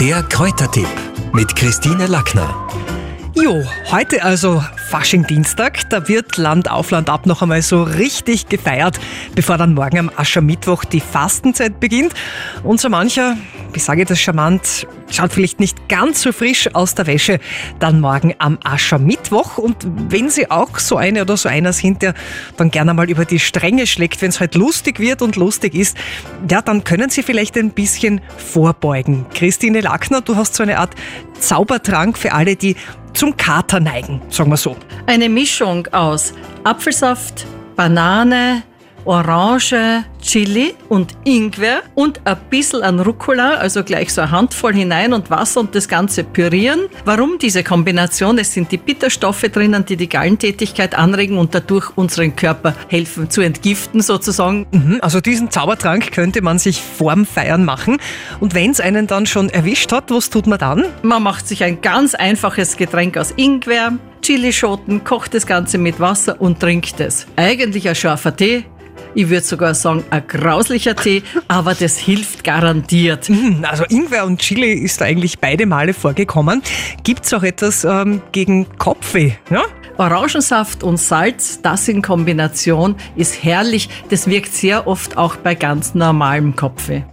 Der Kräutertipp mit Christine Lackner. Jo, heute also Faschingdienstag. Da wird Land auf Land ab noch einmal so richtig gefeiert, bevor dann morgen am Aschermittwoch die Fastenzeit beginnt. Und so mancher, wie sage ich das charmant, schaut vielleicht nicht ganz so frisch aus der Wäsche, dann morgen am Aschermittwoch. Und wenn Sie auch so eine oder so einer sind, der dann gerne mal über die Stränge schlägt, wenn es halt lustig wird und lustig ist, ja, dann können Sie vielleicht ein bisschen vorbeugen. Christine Lackner, du hast so eine Art Zaubertrank für alle, die zum Kater neigen, sagen wir so. Eine Mischung aus Apfelsaft, Banane, Orange, Chili und Ingwer und ein bisschen an Rucola, also gleich so eine Handvoll hinein und Wasser und das Ganze pürieren. Warum diese Kombination? Es sind die Bitterstoffe drinnen, die die Gallentätigkeit anregen und dadurch unseren Körper helfen zu entgiften sozusagen. Mhm, also diesen Zaubertrank könnte man sich vorm Feiern machen. Und wenn es einen dann schon erwischt hat, was tut man dann? Man macht sich ein ganz einfaches Getränk aus Ingwer, Chilischoten, kocht das Ganze mit Wasser und trinkt es. Eigentlich ein scharfer Tee, ich würde sogar sagen, ein grauslicher Tee, aber das hilft garantiert. Mhm, also Ingwer und Chili ist da eigentlich beide Male vorgekommen. Gibt es auch etwas ähm, gegen Kopfweh? Ja? Orangensaft und Salz, das in Kombination ist herrlich. Das wirkt sehr oft auch bei ganz normalem Kopfweh.